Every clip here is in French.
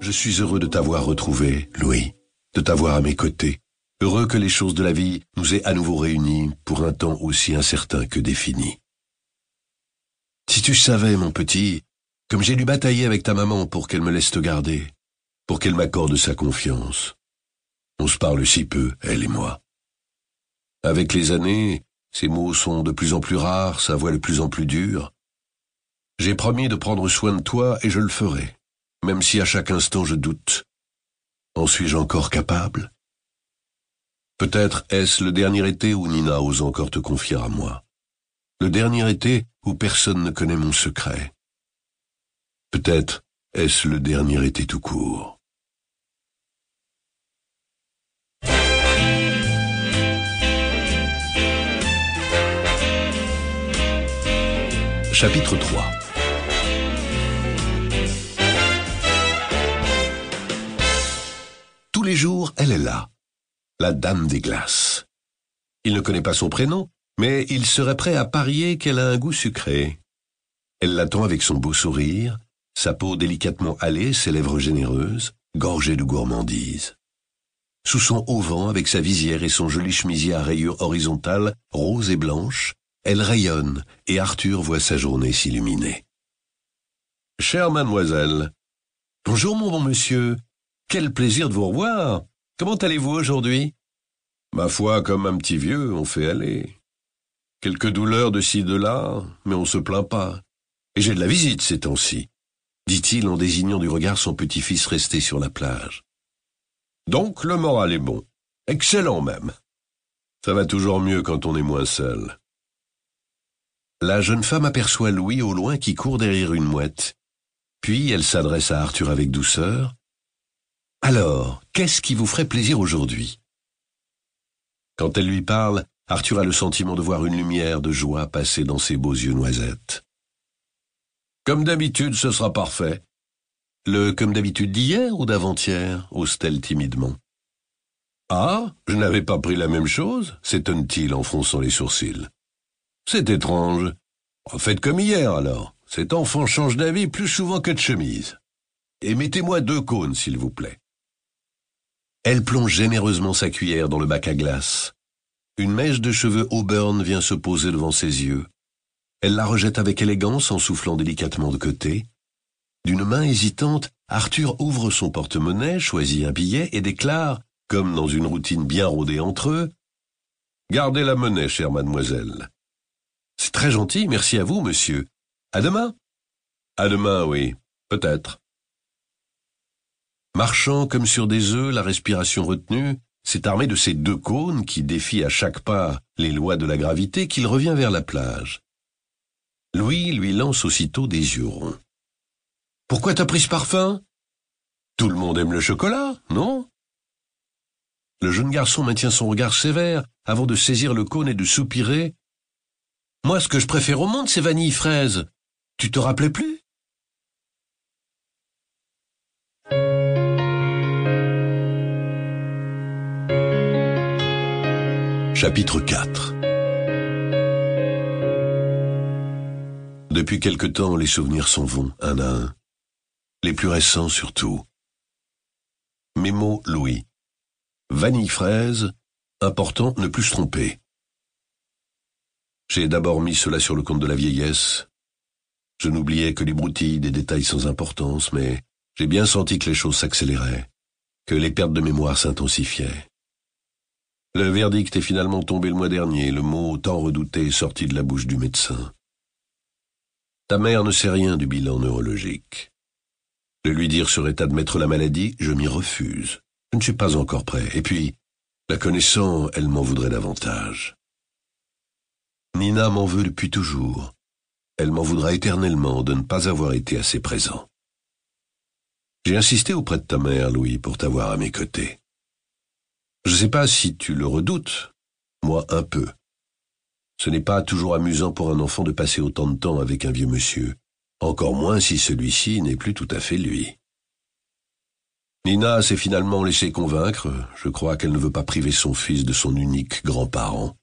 Je suis heureux de t'avoir retrouvé, Louis, de t'avoir à mes côtés. Heureux que les choses de la vie nous aient à nouveau réunis pour un temps aussi incertain que défini. Si tu savais, mon petit, comme j'ai dû batailler avec ta maman pour qu'elle me laisse te garder, pour qu'elle m'accorde sa confiance. On se parle si peu, elle et moi. Avec les années, ses mots sont de plus en plus rares, sa voix de plus en plus dure. J'ai promis de prendre soin de toi et je le ferai, même si à chaque instant je doute. En suis-je encore capable? Peut-être est-ce le dernier été où Nina ose encore te confier à moi. Le dernier été où personne ne connaît mon secret. Peut-être est-ce le dernier été tout court. Chapitre 3 jours, elle est là, la dame des glaces. Il ne connaît pas son prénom, mais il serait prêt à parier qu'elle a un goût sucré. Elle l'attend avec son beau sourire, sa peau délicatement hâlée, ses lèvres généreuses, gorgées de gourmandise. Sous son auvent, avec sa visière et son joli chemisier à rayures horizontales, rose et blanche, elle rayonne, et Arthur voit sa journée s'illuminer. Chère mademoiselle. Bonjour, mon bon monsieur. Quel plaisir de vous revoir. Comment allez-vous aujourd'hui? Ma foi, comme un petit vieux, on fait aller. Quelques douleurs de ci, de là, mais on se plaint pas. Et j'ai de la visite ces temps-ci, dit-il en désignant du regard son petit-fils resté sur la plage. Donc le moral est bon. Excellent même. Ça va toujours mieux quand on est moins seul. La jeune femme aperçoit Louis au loin qui court derrière une mouette. Puis elle s'adresse à Arthur avec douceur. Alors, qu'est-ce qui vous ferait plaisir aujourd'hui? Quand elle lui parle, Arthur a le sentiment de voir une lumière de joie passer dans ses beaux yeux noisettes. Comme d'habitude, ce sera parfait. Le comme d'habitude d'hier ou d'avant-hier ose-t-elle timidement. Ah, je n'avais pas pris la même chose s'étonne-t-il en fronçant les sourcils. C'est étrange. Faites comme hier alors. Cet enfant change d'avis plus souvent que de chemise. Et mettez-moi deux cônes, s'il vous plaît. Elle plonge généreusement sa cuillère dans le bac à glace. Une mèche de cheveux auburn vient se poser devant ses yeux. Elle la rejette avec élégance en soufflant délicatement de côté. D'une main hésitante, Arthur ouvre son porte-monnaie, choisit un billet et déclare, comme dans une routine bien rodée entre eux, Gardez la monnaie, chère mademoiselle. C'est très gentil, merci à vous, monsieur. À demain. À demain, oui, peut-être. Marchant comme sur des œufs, la respiration retenue, c'est armé de ces deux cônes qui défient à chaque pas les lois de la gravité qu'il revient vers la plage. Louis lui lance aussitôt des yeux ronds. Pourquoi t'as pris ce parfum? Tout le monde aime le chocolat, non? Le jeune garçon maintient son regard sévère avant de saisir le cône et de soupirer moi, ce que je préfère au monde, c'est vanille fraise. Tu te rappelais plus? Chapitre 4 Depuis quelque temps, les souvenirs s'en vont, un à un. Les plus récents surtout. Mémo Louis. Vanille fraise, important ne plus se tromper. J'ai d'abord mis cela sur le compte de la vieillesse. Je n'oubliais que les broutilles des détails sans importance, mais j'ai bien senti que les choses s'accéléraient, que les pertes de mémoire s'intensifiaient. Le verdict est finalement tombé le mois dernier, le mot tant redouté est sorti de la bouche du médecin. Ta mère ne sait rien du bilan neurologique. De lui dire serait admettre la maladie, je m'y refuse. Je ne suis pas encore prêt. Et puis, la connaissant, elle m'en voudrait davantage. Nina m'en veut depuis toujours. Elle m'en voudra éternellement de ne pas avoir été assez présent. J'ai insisté auprès de ta mère, Louis, pour t'avoir à mes côtés. Je ne sais pas si tu le redoutes, moi un peu. Ce n'est pas toujours amusant pour un enfant de passer autant de temps avec un vieux monsieur, encore moins si celui-ci n'est plus tout à fait lui. Nina s'est finalement laissée convaincre, je crois qu'elle ne veut pas priver son fils de son unique grand-parent.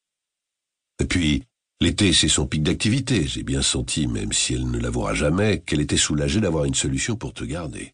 Et puis, L'été, c'est son pic d'activité. J'ai bien senti, même si elle ne l'avouera jamais, qu'elle était soulagée d'avoir une solution pour te garder.